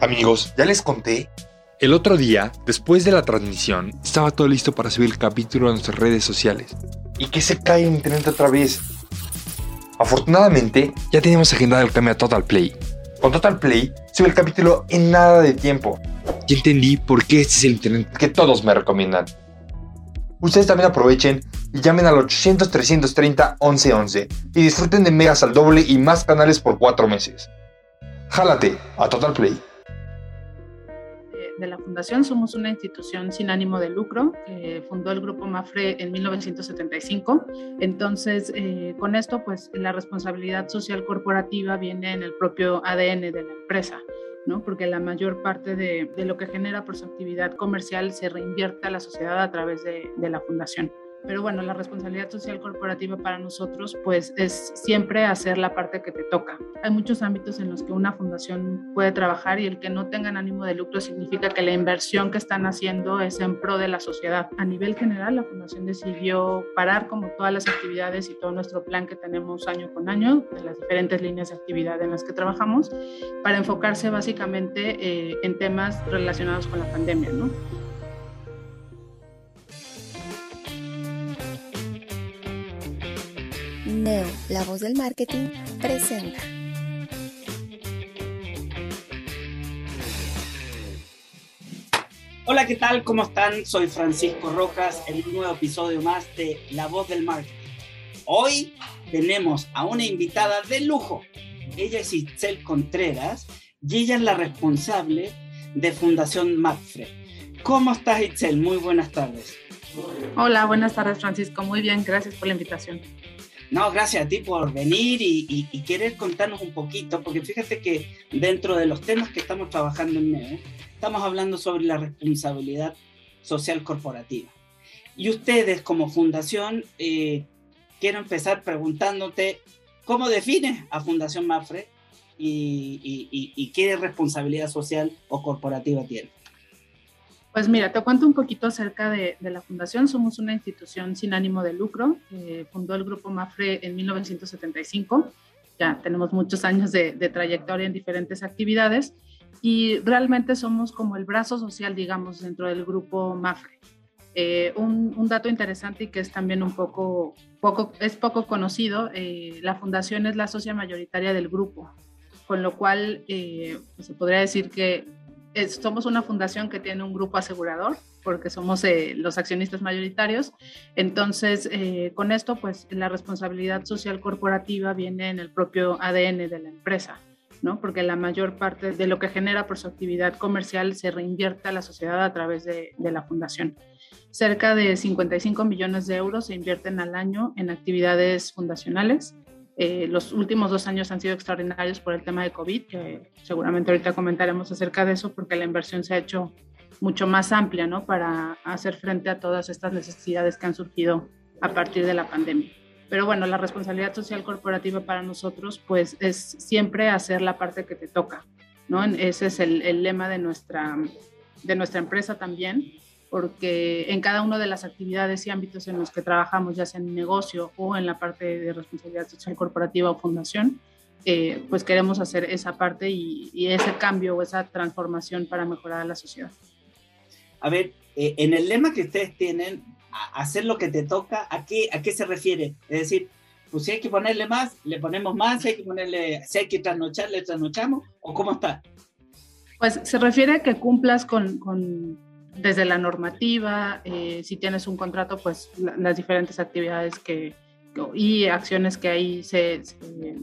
Amigos, ya les conté. El otro día, después de la transmisión, estaba todo listo para subir el capítulo a nuestras redes sociales. Y que se cae en internet otra vez. Afortunadamente, Ya teníamos agendado el cambio a Total Play. con Total Play, sube el capítulo en nada de tiempo. Ya entendí por qué este es el internet. que todos me recomiendan. Ustedes también aprovechen y llamen al 800-330-1111 y disfruten de megas al doble y más canales por cuatro meses. Jálate a Total Play. De- la Fundación. Somos una institución sin ánimo de lucro que fundó el Grupo Mafre en 1975. Entonces, eh, con esto, pues la responsabilidad social corporativa viene en el propio ADN de la empresa. ¿no? porque la mayor parte de, lo que genera por su actividad comercial se reinvierte a la sociedad a través de la fundación. Pero bueno, la responsabilidad social corporativa para nosotros pues es siempre hacer la parte que te toca. Hay muchos ámbitos en los que una fundación puede trabajar y el que no tengan ánimo de lucro significa que la inversión que están haciendo es en pro de la sociedad. A nivel general, la fundación decidió parar como todas las actividades y todo nuestro plan que tenemos año con año, de las diferentes líneas de actividad en las que trabajamos, para enfocarse básicamente eh, en temas relacionados con la pandemia, ¿no? Neo, la voz del marketing, presenta. Hola, ¿qué tal? ¿Cómo están? Soy Francisco Rojas en un nuevo episodio más de La voz del marketing. Hoy tenemos a una invitada de lujo. Ella es Itzel Contreras y ella es la responsable de Fundación Mapfre. ¿Cómo estás, Itzel? Muy buenas tardes. Hola, buenas tardes, Francisco. Muy bien, gracias por la invitación. No, gracias a ti por venir y, y, querer contarnos un poquito, porque fíjate que dentro de los temas que estamos trabajando en NEO, estamos hablando sobre la responsabilidad social corporativa. Y ustedes como fundación, eh, quiero empezar preguntándote, ¿cómo defines a Fundación Mafre y, y qué responsabilidad social o corporativa tiene? Pues mira, te cuento un poquito acerca de, la fundación. Somos una institución sin ánimo de lucro. Eh, fundó el grupo Mafre en 1975. Ya tenemos muchos años de, trayectoria en diferentes actividades y realmente somos como el brazo social, digamos, dentro del grupo Mafre. Eh, un, un, dato interesante y que es también un poco, poco es poco conocido, eh, la fundación es la socia mayoritaria del grupo, con lo cual pues se podría decir que somos una fundación que tiene un grupo asegurador, porque somos eh, los accionistas mayoritarios. Entonces, eh, con esto, pues la responsabilidad social corporativa viene en el propio ADN de la empresa, ¿no? Porque la mayor parte de lo que genera por su actividad comercial se reinvierte a la sociedad a través de la fundación. Cerca de 55 millones de euros se invierten al año en actividades fundacionales, eh, los últimos dos años han sido extraordinarios por el tema de COVID, que seguramente ahorita comentaremos acerca de eso, porque la inversión se ha hecho mucho más amplia, ¿no? Para hacer frente a todas estas necesidades que han surgido a partir de la pandemia. Pero bueno, la responsabilidad social corporativa para nosotros, pues, es siempre hacer la parte que te toca, ¿no? Ese es el, el lema de nuestra, de nuestra empresa también porque en cada una de las actividades y ámbitos en los que trabajamos, ya sea en negocio o en la parte de responsabilidad social corporativa o fundación, eh, pues queremos hacer esa parte y, y, ese cambio o esa transformación para mejorar a la sociedad. A ver, eh, en el lema que ustedes tienen, hacer lo que te toca, ¿a qué, ¿a qué se refiere? Es decir, pues si hay que ponerle más, le ponemos más, si hay que ponerle, si hay que trasnochar, le trasnochamos, o cómo está? Pues se refiere a que cumplas con, con desde la normativa, eh, si tienes un contrato, pues la, las diferentes actividades que, y acciones que ahí se, se,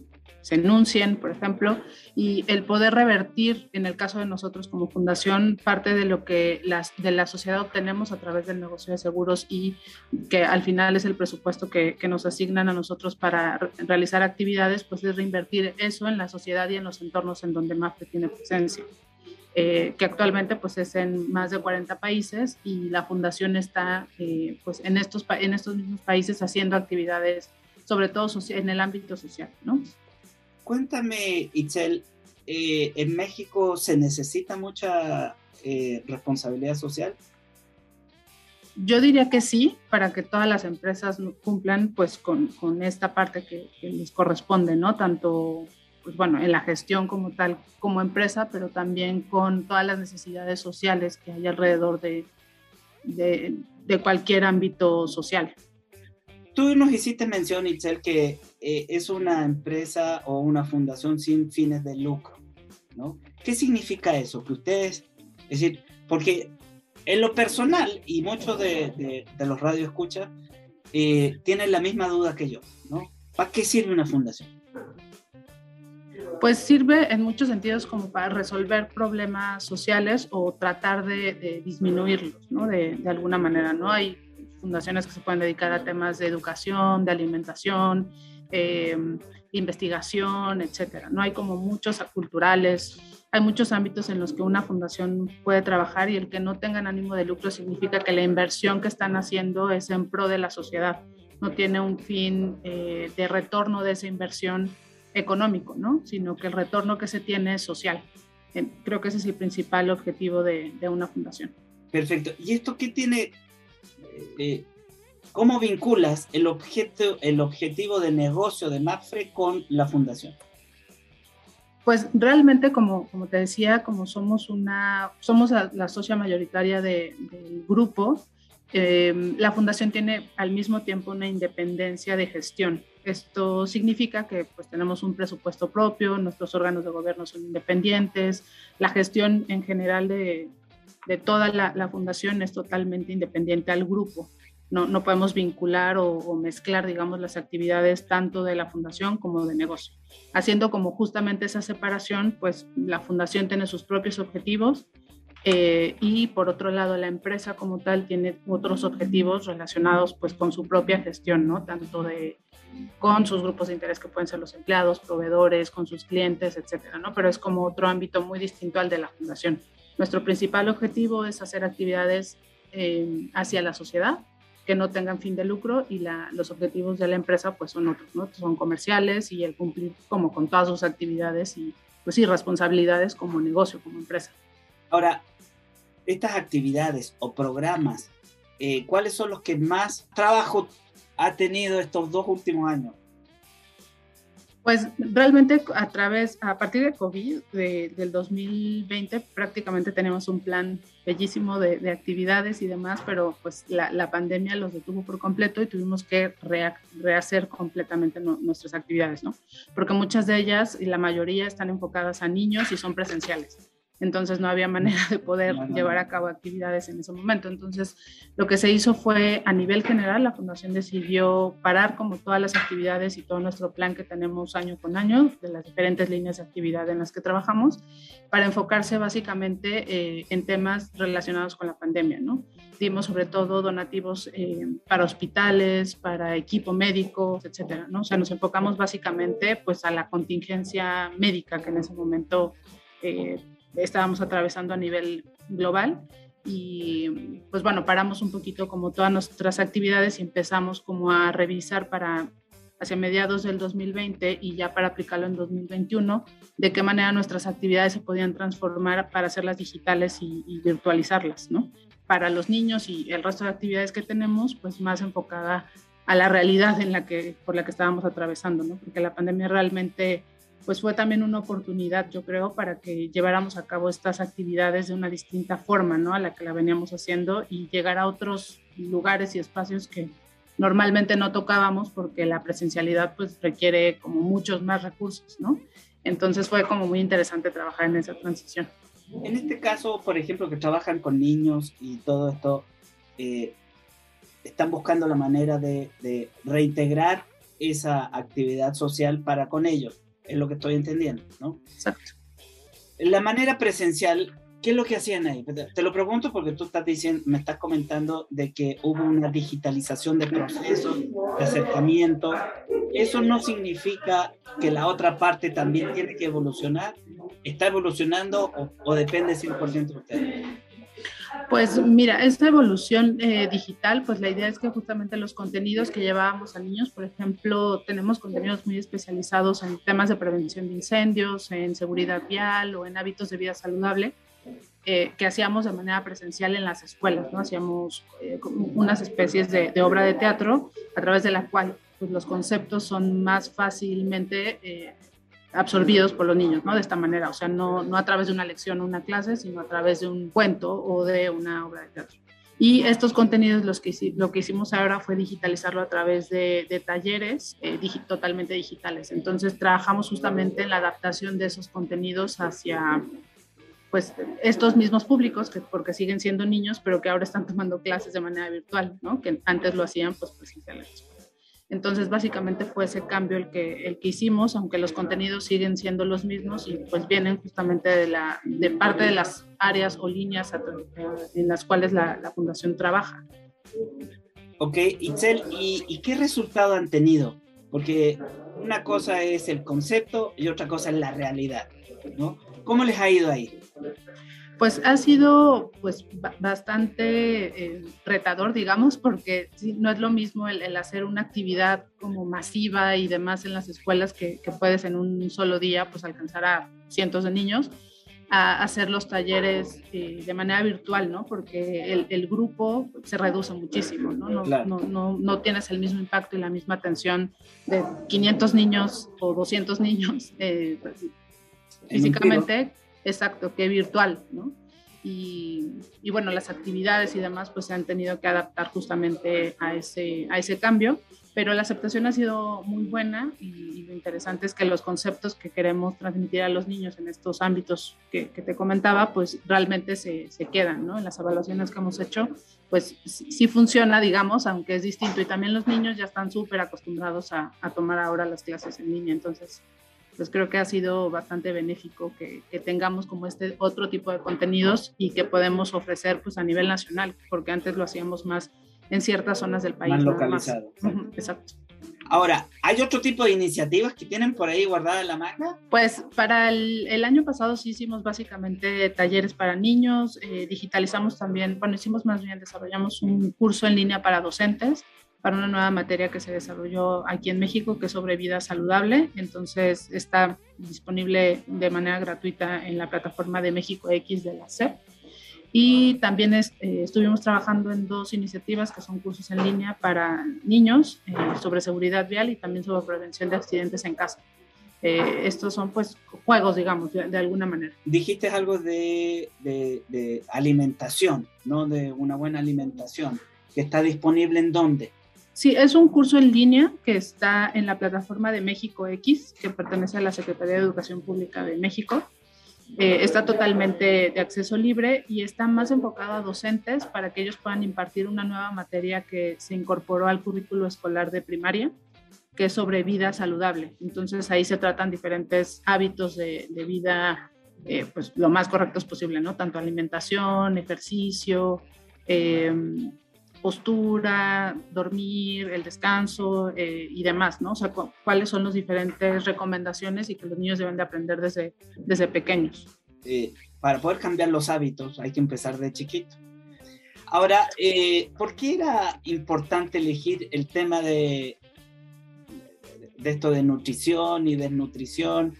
se enuncien, por ejemplo, y el poder revertir, en el caso de nosotros como fundación, parte de lo que las, de la sociedad obtenemos a través del negocio de seguros y que al final es el presupuesto que, que nos asignan a nosotros para realizar actividades, pues es reinvertir eso en la sociedad y en los entornos en donde MAFRE tiene presencia. Eh, que actualmente pues es en más de 40 países y la fundación está eh, pues en estos, en estos mismos países haciendo actividades, sobre todo en el ámbito social, ¿no? Cuéntame, Itzel, eh, ¿en México se necesita mucha responsabilidad social? Yo diría que sí, para que todas las empresas cumplan pues con, con esta parte que, les corresponde, ¿no? Tanto, pues bueno, en la gestión como tal, como empresa, pero también con todas las necesidades sociales que hay alrededor de, de, de cualquier ámbito social. Tú nos hiciste mención, Itzel, que eh, es una empresa o una fundación sin fines de lucro, ¿no? ¿Qué significa eso? Que ustedes, es decir, porque en lo personal, y muchos de, los radioescuchas eh, tienen la misma duda que yo, ¿no? ¿Para qué sirve una fundación? Pues sirve en muchos sentidos como para resolver problemas sociales o tratar de, disminuirlos, ¿no? De, alguna manera, ¿no? Hay fundaciones que se pueden dedicar a temas de educación, de alimentación, eh, investigación, etcétera. No hay como muchos culturales, hay muchos ámbitos en los que una fundación puede trabajar y el que no tengan ánimo de lucro significa que la inversión que están haciendo es en pro de la sociedad, no tiene un fin eh, de retorno de esa inversión económico, ¿no? sino que el retorno que se tiene es social. Creo que ese es el principal objetivo de, de una fundación. Perfecto. ¿Y esto qué tiene eh, ¿cómo vinculas el, objeto, el objetivo de negocio de MAPFRE con la fundación? Pues realmente, como, como te decía, como somos una, somos la socia mayoritaria del grupo, em, la fundación tiene al mismo tiempo una independencia de gestión. Esto significa que pues tenemos un presupuesto propio, nuestros órganos de gobierno son independientes, la gestión en general de, de toda la, fundación es totalmente independiente al grupo. No, no podemos vincular o, mezclar, digamos, las actividades tanto de la fundación como de negocio. Haciendo como justamente esa separación, pues la fundación tiene sus propios objetivos eh, y por otro lado la empresa como tal tiene otros objetivos relacionados pues con su propia gestión, ¿no? Tanto de con sus grupos de interés que pueden ser los empleados, proveedores, con sus clientes, etcétera, ¿no? Pero es como otro ámbito muy distinto al de la fundación. Nuestro principal objetivo es hacer actividades eh, hacia la sociedad que no tengan fin de lucro y los objetivos de la empresa pues son otros, ¿no? Son comerciales y el cumplir como con todas sus actividades y pues sí, responsabilidades como negocio, como empresa. Ahora, estas actividades o programas, eh, ¿cuáles son los que más trabajo ha tenido estos dos últimos años? Pues realmente a través, a partir de COVID del 2020, prácticamente tenemos un plan bellísimo de, actividades y demás, pero pues la, pandemia los detuvo por completo y tuvimos que rehacer completamente nuestras actividades, ¿no? Porque muchas de ellas y la mayoría están enfocadas a niños y son presenciales entonces no había manera de poder llevar a cabo actividades en ese momento. Entonces lo que se hizo fue a nivel general, la fundación decidió parar como todas las actividades y todo nuestro plan que tenemos año con año de las diferentes líneas de actividad en las que trabajamos para enfocarse básicamente eh, en temas relacionados con la pandemia, ¿no? Dimos sobre todo donativos eh, para hospitales, para equipo médico, etcétera, ¿no? O sea, nos enfocamos básicamente pues a la contingencia médica que en ese momento eh, estábamos atravesando a nivel global y pues bueno, paramos un poquito como todas nuestras actividades y empezamos como a revisar para hacia mediados del 2020 y ya para aplicarlo en 2021, de qué manera nuestras actividades se podían transformar para hacerlas digitales y, virtualizarlas, ¿no? Para los niños y el resto de actividades que tenemos, pues más enfocada a la realidad en la que, por la que estábamos atravesando, ¿no? Porque la pandemia realmente pues fue también una oportunidad, yo creo, para que lleváramos a cabo estas actividades de una distinta forma, ¿no? A la que la veníamos haciendo y llegar a otros lugares y espacios que normalmente no tocábamos porque la presencialidad pues requiere como muchos más recursos, ¿no? Entonces fue como muy interesante trabajar en esa transición. En este caso, por ejemplo, que trabajan con niños y todo esto, eh, están buscando la manera de, de reintegrar esa actividad social para con ellos es lo que estoy entendiendo, ¿no? Exacto. La manera presencial, ¿qué es lo que hacían ahí? Te lo pregunto porque tú estás diciendo, me estás comentando de que hubo una digitalización de procesos, de acercamiento. ¿Eso no significa que la otra parte también tiene que evolucionar? ¿Está evolucionando o, o depende 100% de ustedes? Pues mira, esta evolución eh, digital, pues la idea es que justamente los contenidos que llevábamos a niños, por ejemplo, tenemos contenidos muy especializados en temas de prevención de incendios, en seguridad vial o en hábitos de vida saludable, eh, que hacíamos de manera presencial en las escuelas, ¿no? Hacíamos eh, unas especies de, obra de teatro a través de la cual pues, los conceptos son más fácilmente absorbidos por los niños, ¿no? De esta manera, o sea, no, no a través de una lección o una clase, sino a través de un cuento o de una obra de teatro. Y estos contenidos, los que, lo que hicimos ahora fue digitalizarlo a través de, de talleres eh, totalmente digitales. Entonces, trabajamos justamente en la adaptación de esos contenidos hacia pues estos mismos públicos, que porque siguen siendo niños, pero que ahora están tomando clases de manera virtual, ¿no? Que antes lo hacían pues presencialmente. Entonces, básicamente fue ese cambio el que, el que hicimos, aunque los contenidos siguen siendo los mismos y pues vienen justamente de, la, de parte de las áreas o líneas en las cuales la, la Fundación trabaja. Ok, Itzel, ¿y, ¿y qué resultado han tenido? Porque una cosa es el concepto y otra cosa es la realidad, ¿no? ¿Cómo les ha ido ahí? Pues ha sido pues bastante eh, retador, digamos, porque no es lo mismo el, hacer una actividad como masiva y demás en las escuelas que, puedes en un solo día pues alcanzar a cientos de niños a hacer los talleres eh, de manera virtual, ¿no? Porque el, grupo se reduce muchísimo, ¿no? No, no, no, tienes el mismo impacto y la misma atención de 500 niños o 200 niños eh, físicamente exacto, que virtual, ¿no? Y, bueno, las actividades y demás pues se han tenido que adaptar justamente a ese, a ese cambio, pero la aceptación ha sido muy buena y, lo interesante es que los conceptos que queremos transmitir a los niños en estos ámbitos que, te comentaba, pues realmente se, se, quedan, ¿no? En las evaluaciones que hemos hecho, pues sí, funciona, digamos, aunque es distinto y también los niños ya están súper acostumbrados a tomar ahora las clases en línea, entonces pues creo que ha sido bastante benéfico que, tengamos como este otro tipo de contenidos y que podemos ofrecer pues a nivel nacional, porque antes lo hacíamos más en ciertas zonas del país. Más localizado. exacto. Ahora, ¿hay otro tipo de iniciativas que tienen por ahí guardadas en la manga? Pues para el, año pasado sí hicimos básicamente talleres para niños, eh, digitalizamos también, bueno, hicimos más bien, desarrollamos un curso en línea para docentes para una nueva materia que se desarrolló aquí en México, que es sobre vida saludable. Entonces está disponible de manera gratuita en la plataforma de México X de la SEP. Y también eh, estuvimos trabajando en dos iniciativas que son cursos en línea para niños eh, sobre seguridad vial y también sobre prevención de accidentes en casa. Eh, estos son pues juegos, digamos, de, de alguna manera. Dijiste algo de, de, de, alimentación, ¿no? De una buena alimentación, que está disponible en dónde? Sí, es un curso en línea que está en la plataforma de México X, que pertenece a la Secretaría de Educación Pública de México. Eh, está totalmente de acceso libre y está más enfocado a docentes para que ellos puedan impartir una nueva materia que se incorporó al currículo escolar de primaria, que es sobre vida saludable. Entonces ahí se tratan diferentes hábitos de, vida, eh, pues lo más correctos posible, ¿no? Tanto alimentación, ejercicio, eh, postura, dormir, el descanso eh, y demás, ¿no? O sea, cuáles son las diferentes recomendaciones y que los niños deben de aprender desde, desde pequeños. Eh, para poder cambiar los hábitos hay que empezar de chiquito. Ahora, eh, ¿por qué era importante elegir el tema de, de esto de nutrición y desnutrición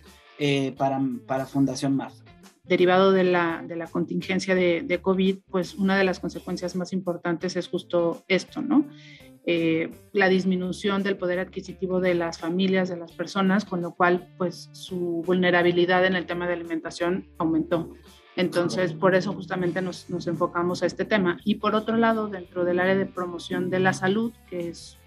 para, para Fundación MAF? Derivado de la, de la contingencia de, de, COVID, pues una de las consecuencias más importantes es justo esto, ¿no? Eh, la disminución del poder adquisitivo de las familias, de las personas, con lo cual pues su vulnerabilidad en el tema de alimentación aumentó. Entonces, por eso justamente nos, nos enfocamos a este tema. Y por otro lado, dentro del área de promoción de la salud, que es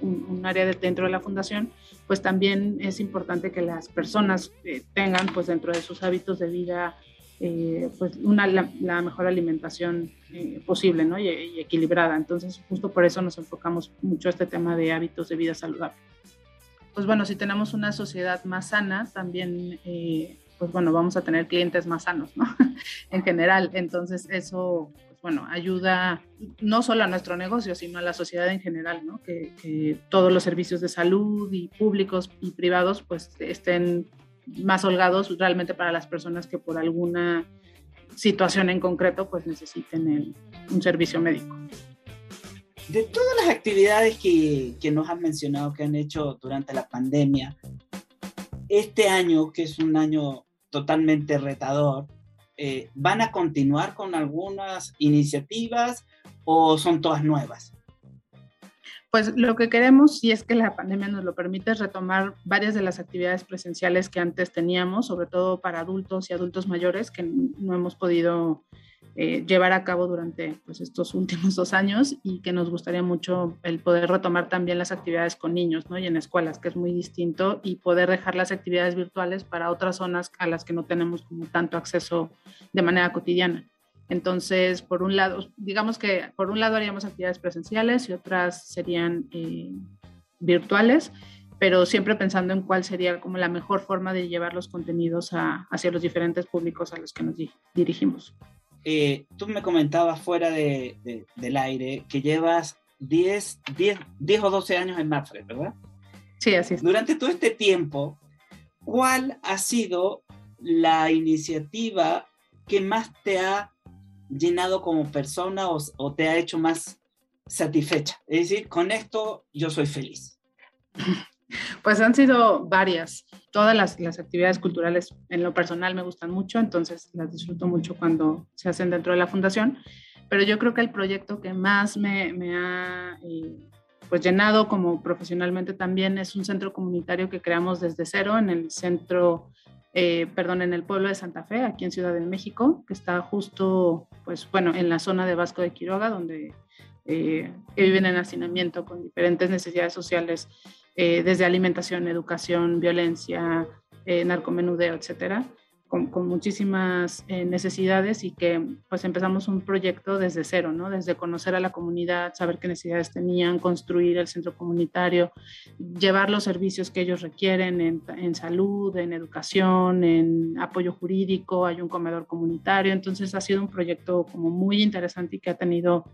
un, área de, dentro de la fundación, pues también es importante que las personas eh, tengan pues dentro de sus hábitos de vida eh, pues una, la, mejor alimentación eh, posible ¿no? y, equilibrada. Entonces justo por eso nos enfocamos mucho a este tema de hábitos de vida saludable. pues bueno, si tenemos una sociedad más sana, también, pues bueno, vamos a tener clientes más sanos, ¿no? en general. Entonces, eso, bueno, ayuda no solo a nuestro negocio, sino a la sociedad en general, ¿no? Que, que todos los servicios de salud y públicos y privados, pues estén más holgados realmente para las personas que por alguna situación en concreto pues necesiten un servicio médico. De todas las actividades que, que, nos han mencionado que han hecho durante la pandemia, este año, que es un año totalmente retador, eh, ¿van a continuar con algunas iniciativas o son todas nuevas? Pues lo que queremos, si es que la pandemia nos lo permite, es retomar varias de las actividades presenciales que antes teníamos, sobre todo para adultos y adultos mayores, que no hemos podido eh, llevar a cabo durante pues, estos últimos dos años y que nos gustaría mucho el poder retomar también las actividades con niños ¿no? y en escuelas, que es muy distinto, y poder dejar las actividades virtuales para otras zonas a las que no tenemos como tanto acceso de manera cotidiana. Entonces, por un lado, digamos que por un lado haríamos actividades presenciales y otras serían eh, virtuales, pero siempre pensando en cuál sería como la mejor forma de llevar los contenidos hacia los diferentes públicos a los que nos dirigimos. Eh, tú me comentabas fuera de, del aire que llevas 10, 10, 10 o 12 años en Mafre, ¿verdad? Sí, así es. Durante todo este tiempo, ¿cuál ha sido la iniciativa que más te ha llenado como persona o, te ha hecho más satisfecha? Es decir, con esto yo soy feliz. Pues han sido varias. Todas las, las, actividades culturales en lo personal me gustan mucho, entonces las disfruto mucho cuando se hacen dentro de la fundación. Pero yo creo que el proyecto que más me, me ha eh, pues llenado como profesionalmente también es un centro comunitario que creamos desde cero en el centro eh, perdón, en el pueblo de Santa Fe, aquí en Ciudad de México, que está justo, pues bueno, en la zona de Vasco de Quiroga, donde eh, viven en hacinamiento con diferentes necesidades sociales, eh, desde alimentación, educación, violencia, narcomenudeo, etcétera con, muchísimas eh, necesidades y que pues empezamos un proyecto desde cero, ¿no? Desde conocer a la comunidad, saber qué necesidades tenían, construir el centro comunitario, llevar los servicios que ellos requieren en, en salud, en educación, en apoyo jurídico, hay un comedor comunitario, entonces ha sido un proyecto como muy interesante y que ha tenido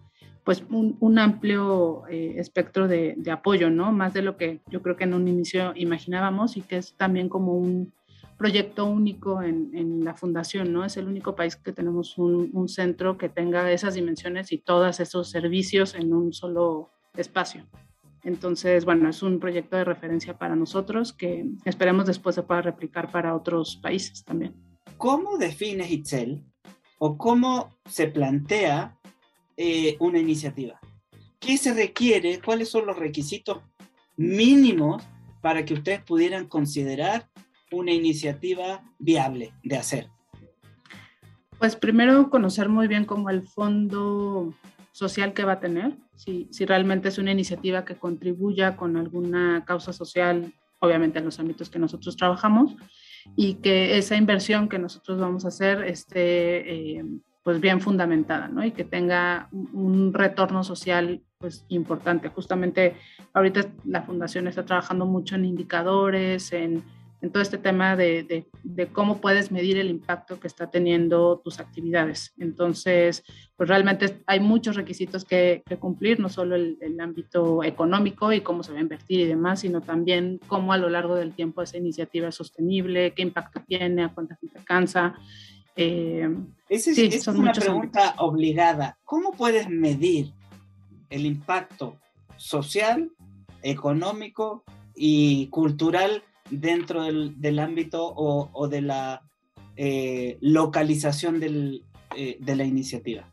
pues un, un amplio eh, espectro de, apoyo, ¿no? Más de lo que yo creo que en un inicio imaginábamos y que es también como un proyecto único en, la fundación, ¿no? Es el único país que tenemos un, centro que tenga esas dimensiones y todos esos servicios en un solo espacio. Entonces, bueno, es un proyecto de referencia para nosotros que esperemos después se pueda replicar para otros países también. ¿Cómo defines Itzel o cómo se plantea eh, una iniciativa? ¿Qué se requiere? ¿Cuáles son los requisitos mínimos para que ustedes pudieran considerar una iniciativa viable de hacer? Pues primero conocer muy bien cómo el fondo social que va a tener, si, si realmente es una iniciativa que contribuya con alguna causa social, obviamente en los ámbitos que nosotros trabajamos, y que esa inversión que nosotros vamos a hacer esté eh, pues bien fundamentada, ¿no? Y que tenga un retorno social pues importante. Justamente ahorita la fundación está trabajando mucho en indicadores, en en todo este tema de, de, cómo puedes medir el impacto que está teniendo tus actividades. Entonces, pues realmente hay muchos requisitos que, cumplir, no solo el, ámbito económico y cómo se va a invertir y demás, sino también cómo a lo largo del tiempo esa iniciativa es sostenible, qué impacto tiene, a cuánta gente alcanza. Eh, Esa es, una pregunta obligada. ¿Cómo puedes medir el impacto social, económico y cultural dentro del, ámbito o, de la eh, localización eh, de la iniciativa?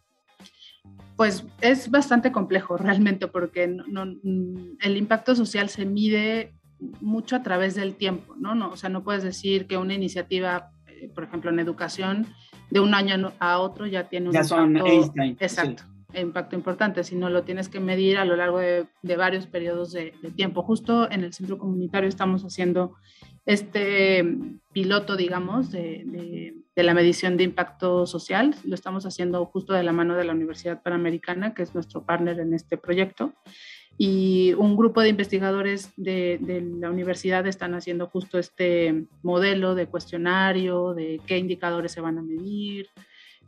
Pues es bastante complejo realmente porque el impacto social se mide mucho a través del tiempo, ¿no? ¿no? O sea, no puedes decir que una iniciativa, por ejemplo, en educación, de un año a otro ya tiene un ya impacto. Son exacto impacto importante, sino lo tienes que medir a lo largo de, varios periodos de, tiempo. Justo en el centro comunitario estamos haciendo este piloto, digamos, de, la medición de impacto social. Lo estamos haciendo justo de la mano de la Universidad Panamericana, que es nuestro partner en este proyecto. Y un grupo de investigadores de, de, la universidad están haciendo justo este modelo de cuestionario, de qué indicadores se van a medir,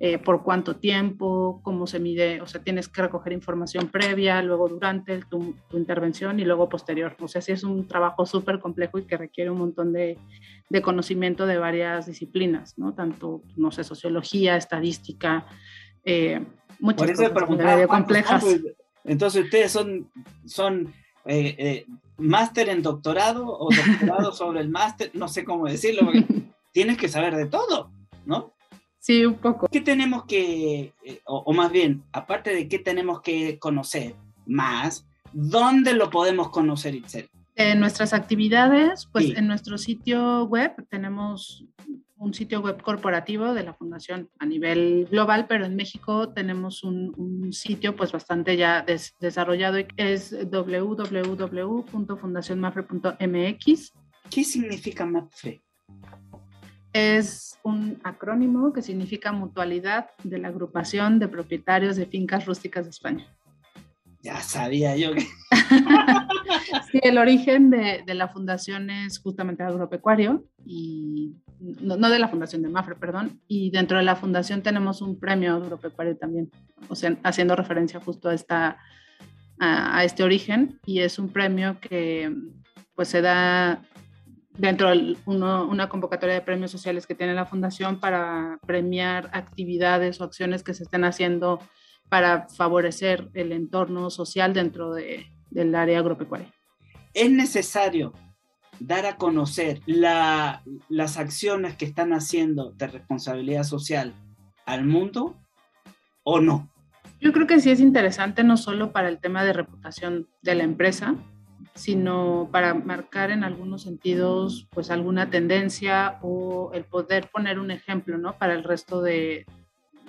eh, por cuánto tiempo, cómo se mide, o sea, tienes que recoger información previa, luego durante tu, tu intervención y luego posterior. O sea, sí es un trabajo súper complejo y que requiere un montón de, de, conocimiento de varias disciplinas, ¿no? Tanto, no sé, sociología, estadística, eh, muchas cosas complejas. Entonces ustedes son, son eh, eh, máster en doctorado o doctorado sobre el máster, no sé cómo decirlo, porque tienes que saber de todo, ¿no? Sí, un poco. ¿Qué tenemos que, eh, o, o, más bien, aparte de qué tenemos que conocer más, dónde lo podemos conocer, Itzel? En nuestras actividades, pues sí. en nuestro sitio web tenemos un sitio web corporativo de la fundación a nivel global, pero en México tenemos un, un sitio pues bastante ya des, desarrollado es www.fundacionmafre.mx. ¿Qué significa MAFRE? Es un acrónimo que significa Mutualidad de la Agrupación de Propietarios de Fincas Rústicas de España. Ya sabía yo que... sí, el origen de, de, la fundación es justamente agropecuario y no, no, de la fundación de Mafre, perdón, y dentro de la fundación tenemos un premio agropecuario también, o sea, haciendo referencia justo a, esta, a, a este origen y es un premio que pues se da dentro de una convocatoria de premios sociales que tiene la fundación para premiar actividades o acciones que se estén haciendo para favorecer el entorno social dentro de, del área agropecuaria. ¿Es necesario dar a conocer la, las acciones que están haciendo de responsabilidad social al mundo o no? Yo creo que sí es interesante no solo para el tema de reputación de la empresa, sino para marcar en algunos sentidos pues alguna tendencia o el poder poner un ejemplo, ¿no? Para el resto de,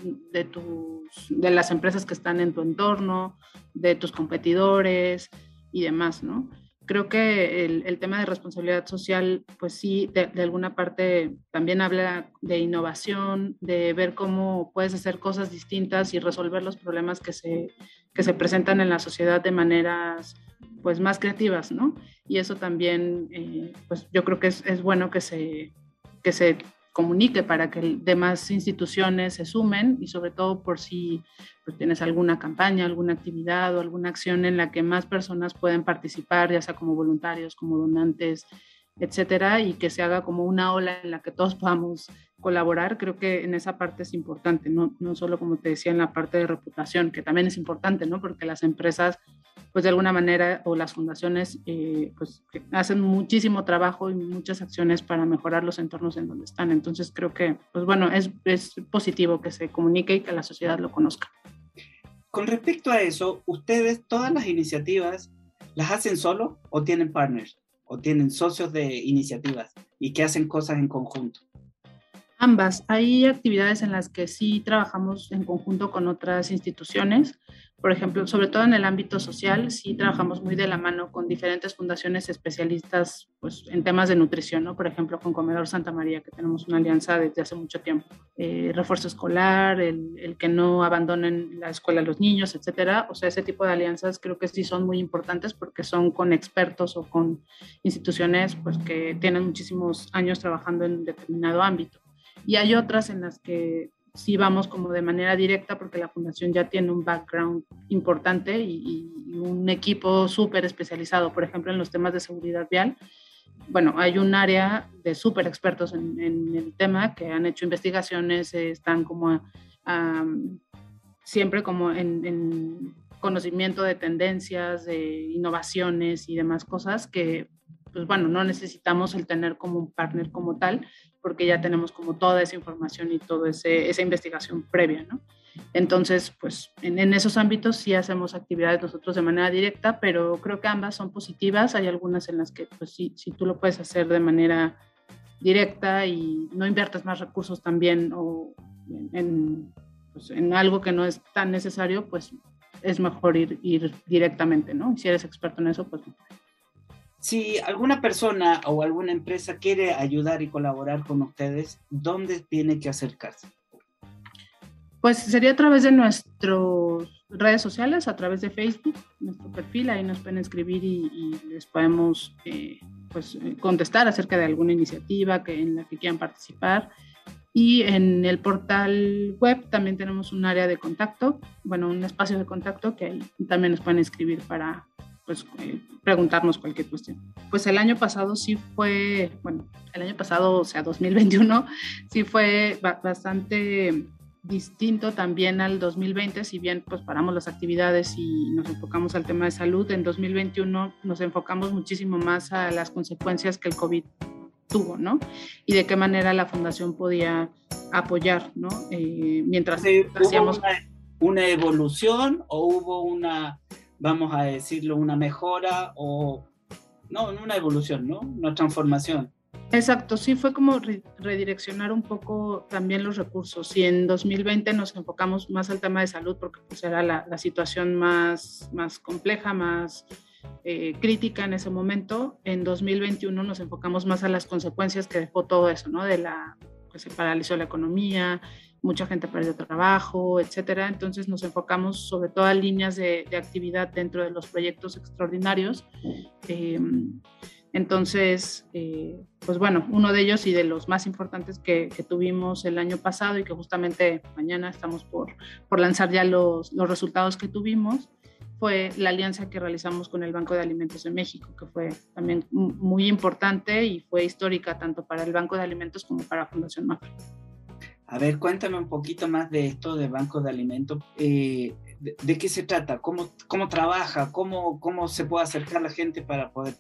de, tus, de las empresas que están en tu entorno, de tus competidores y demás, ¿no? Creo que el, tema de responsabilidad social, pues sí, de, de, alguna parte también habla de innovación, de ver cómo puedes hacer cosas distintas y resolver los problemas que se, que se presentan en la sociedad de maneras pues más creativas, ¿no? Y eso también, eh, pues yo creo que es, es bueno que se, que se comunique para que demás instituciones se sumen y sobre todo por si pues, tienes alguna campaña, alguna actividad o alguna acción en la que más personas pueden participar, ya sea como voluntarios, como donantes, etcétera, y que se haga como una ola en la que todos podamos colaborar, creo que en esa parte es importante, no, no solo como te decía en la parte de reputación, que también es importante, ¿no? Porque las empresas, pues de alguna manera, o las fundaciones, eh, pues hacen muchísimo trabajo y muchas acciones para mejorar los entornos en donde están. Entonces creo que, pues bueno, es, es positivo que se comunique y que la sociedad lo conozca. Con respecto a eso, ¿ustedes todas las iniciativas las hacen solo o tienen partners o tienen socios de iniciativas y que hacen cosas en conjunto? Ambas. Hay actividades en las que sí trabajamos en conjunto con otras instituciones. Por ejemplo, sobre todo en el ámbito social, sí trabajamos muy de la mano con diferentes fundaciones especialistas pues, en temas de nutrición, ¿no? Por ejemplo, con Comedor Santa María, que tenemos una alianza desde hace mucho tiempo. Eh, refuerzo escolar, el, el, que no abandonen la escuela los niños, etcétera. O sea, ese tipo de alianzas creo que sí son muy importantes porque son con expertos o con instituciones pues, que tienen muchísimos años trabajando en determinado ámbito y hay otras en las que sí vamos como de manera directa porque la fundación ya tiene un background importante y, un equipo súper especializado, por ejemplo, en los temas de seguridad vial. Bueno, hay un área de súper expertos en, el tema que han hecho investigaciones, eh, están como siempre como en conocimiento de tendencias, de innovaciones y demás cosas que pues bueno, no necesitamos el tener como un partner como tal, porque ya tenemos como toda esa información y toda esa investigación previa, ¿no? Entonces, pues en, esos ámbitos sí hacemos actividades nosotros de manera directa, pero creo que ambas son positivas. Hay algunas en las que, pues sí, si tú lo puedes hacer de manera directa y no inviertes más recursos también o en, en, pues, algo que no es tan necesario, pues es mejor ir, ir directamente, ¿no? Y si eres experto en eso, pues. Si alguna persona o alguna empresa quiere ayudar y colaborar con ustedes, ¿dónde tiene que acercarse? Pues sería a través de nuestras redes sociales, a través de Facebook, nuestro perfil, ahí nos pueden escribir y, les podemos eh, pues, contestar acerca de alguna iniciativa que, en la que quieran participar. Y en el portal web también tenemos un área de contacto, bueno, un espacio de contacto que ahí también nos pueden escribir para pues, eh, preguntarnos cualquier cuestión. Pues el año pasado sí fue, bueno, el año pasado, o sea, 2021, sí fue bastante distinto también al 2020, si bien pues paramos las actividades y nos enfocamos al tema de salud, en 2021 nos enfocamos muchísimo más a las consecuencias que el COVID tuvo, ¿no? Y de qué manera la fundación podía apoyar, ¿no? Eh, mientras hacíamos... Una, una, evolución o hubo una, vamos a decirlo, una mejora o... No, una evolución, ¿no? Una transformación. Exacto, sí fue como redireccionar un poco también los recursos. Y en 2020 nos enfocamos más al tema de salud porque pues era la, la situación más, más compleja, más eh, crítica en ese momento. En 2021 nos enfocamos más a las consecuencias que dejó todo eso, ¿no? De la, pues se paralizó la economía, mucha gente perdió trabajo, etcétera. Entonces nos enfocamos sobre todo a líneas de, de actividad dentro de los proyectos extraordinarios. Eh, entonces, eh, pues bueno, uno de ellos y de los más importantes que, tuvimos el año pasado y que justamente mañana estamos por, por lanzar ya los, los, resultados que tuvimos, fue la alianza que realizamos con el Banco de Alimentos de México, que fue también muy importante y fue histórica tanto para el Banco de Alimentos como para Fundación Mafre. A ver, cuéntame un poquito más de esto del Banco de Alimentos. Eh, de, qué se trata? ¿Cómo, cómo trabaja? ¿Cómo, ¿Cómo se puede acercar la gente para poder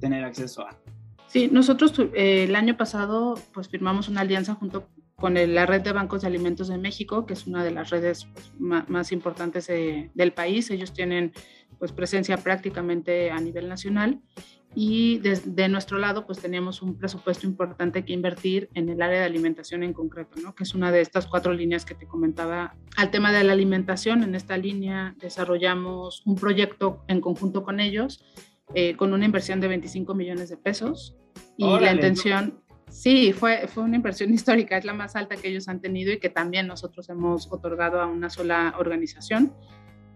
tener acceso a. Sí, nosotros eh, el año pasado pues firmamos una alianza junto con la red de bancos de alimentos de México, que es una de las redes pues, más, importantes del país. Ellos tienen pues presencia prácticamente a nivel nacional y desde nuestro lado pues teníamos un presupuesto importante que invertir en el área de alimentación en concreto, ¿no? que es una de estas cuatro líneas que te comentaba. Al tema de la alimentación, en esta línea desarrollamos un proyecto en conjunto con ellos eh, con una inversión de 25 millones de pesos. Y la intención, sí, fue, fue una inversión histórica, es la más alta que ellos han tenido y que también nosotros hemos otorgado a una sola organización.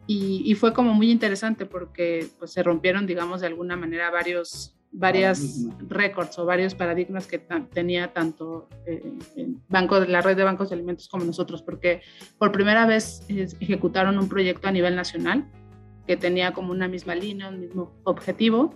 Y, y fue como muy interesante porque pues, se rompieron, digamos, de alguna manera varios varias récords o varios paradigmas que tenía tanto eh, el banco, la red de bancos de alimentos como nosotros, porque por primera vez ejecutaron un proyecto a nivel nacional que tenía como una misma línea, un mismo objetivo.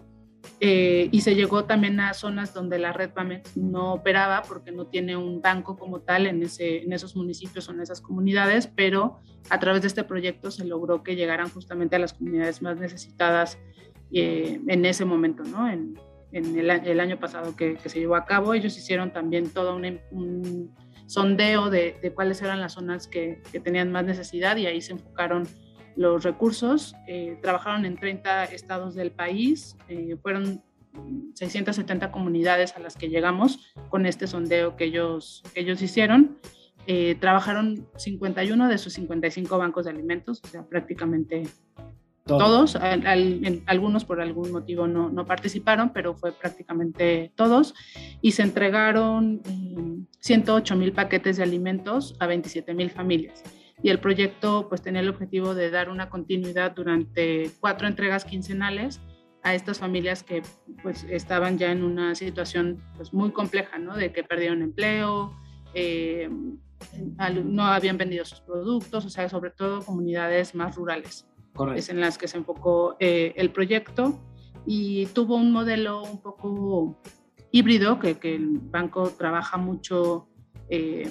Eh, y se llegó también a zonas donde la red Bamex no operaba porque no tiene un banco como tal en, ese, en esos municipios o en esas comunidades, pero a través de este proyecto se logró que llegaran justamente a las comunidades más necesitadas eh, en ese momento, ¿no? En, en el, año pasado que, se llevó a cabo. Ellos hicieron también todo un, sondeo de, cuáles eran las zonas que tenían más necesidad y ahí se enfocaron los recursos. Eh, trabajaron en 30 estados del país, eh, fueron 670 comunidades a las que llegamos con este sondeo que ellos, ellos hicieron. Eh, trabajaron 51 de sus 55 bancos de alimentos, o sea, prácticamente todos, algunos por algún motivo no, no, participaron, pero fue prácticamente todos, y se entregaron 108 mil paquetes de alimentos a 27 mil familias y el proyecto pues tenía el objetivo de dar una continuidad durante cuatro entregas quincenales a estas familias que pues estaban ya en una situación pues muy compleja, ¿no? De que perdieron empleo, eh, no habían vendido sus productos, o sea, sobre todo comunidades más rurales. Correcto. Es en las que se enfocó eh, el proyecto y tuvo un modelo un poco híbrido, que, que el banco trabaja mucho eh,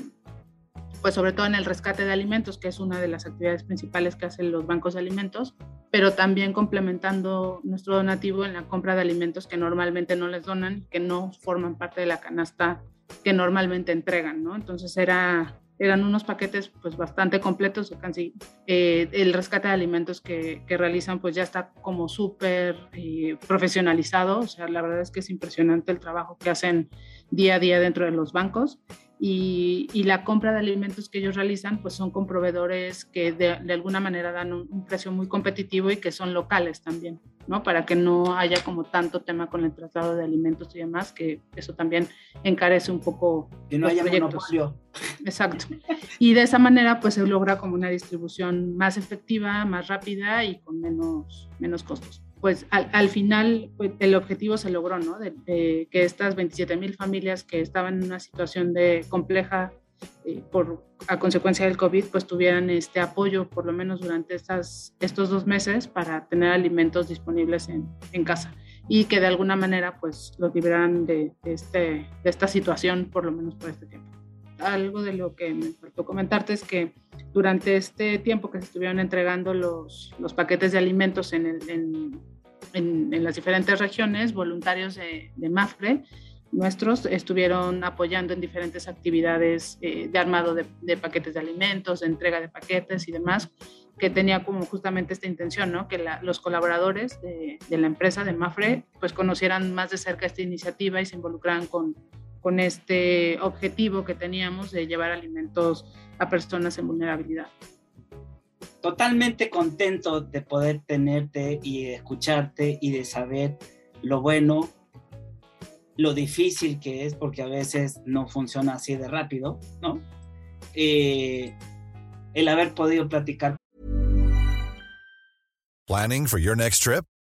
pues sobre todo en el rescate de alimentos, que es una de las actividades principales que hacen los bancos de alimentos, pero también complementando nuestro donativo en la compra de alimentos que normalmente no les donan, que no forman parte de la canasta que normalmente entregan, ¿no? Entonces era, eran unos paquetes pues bastante completos, eh, el rescate de alimentos que, que, realizan pues ya está como súper eh, profesionalizado, o sea, la verdad es que es impresionante el trabajo que hacen día a día dentro de los bancos y, la compra de alimentos que ellos realizan pues son con proveedores que de, alguna manera dan un, precio muy competitivo y que son locales también, ¿no? Para que no haya como tanto tema con el traslado de alimentos y demás, que eso también encarece un poco que no haya monopolio. Exacto. Y de esa manera, pues se logra como una distribución más efectiva, más rápida y con menos, menos costos. Pues al, al final pues, el objetivo se logró, ¿no? De, que estas 27 mil familias que estaban en una situación de compleja eh, por, a consecuencia del COVID, pues tuvieran este apoyo por lo menos durante estas, estos dos meses para tener alimentos disponibles en, en casa y que de alguna manera pues los liberaran de, de, este, de esta situación por lo menos por este tiempo. Algo de lo que me faltó comentarte es que durante este tiempo que se estuvieron entregando los, los paquetes de alimentos en, en, en, las diferentes regiones, voluntarios de, de MAFRE nuestros estuvieron apoyando en diferentes actividades eh, de armado de, paquetes de alimentos, de entrega de paquetes y demás, que tenía como justamente esta intención, ¿no? Que los colaboradores de, de, la empresa de Mafre pues conocieran más de cerca esta iniciativa y se involucraran con, con este objetivo que teníamos de llevar alimentos a personas en vulnerabilidad. Totalmente contento de poder tenerte y de escucharte y de saber lo bueno lo difícil que es, porque a veces no funciona así de rápido, ¿no? Eh, el haber podido platicar. Planning for your next trip?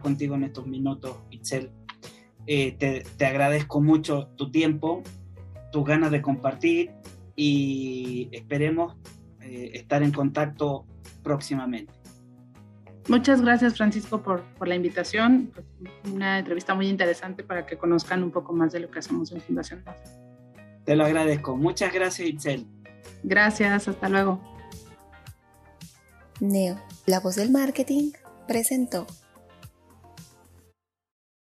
Contigo en estos minutos, Itzel. Eh, te, te agradezco mucho tu tiempo, tus ganas de compartir y esperemos eh, estar en contacto próximamente. Muchas gracias Francisco por, por la invitación, pues, una entrevista muy interesante para que conozcan un poco más de lo que hacemos en Fundación Más. Te lo agradezco. Muchas gracias Itzel. Gracias, hasta luego. Neo, la voz del marketing, presentó.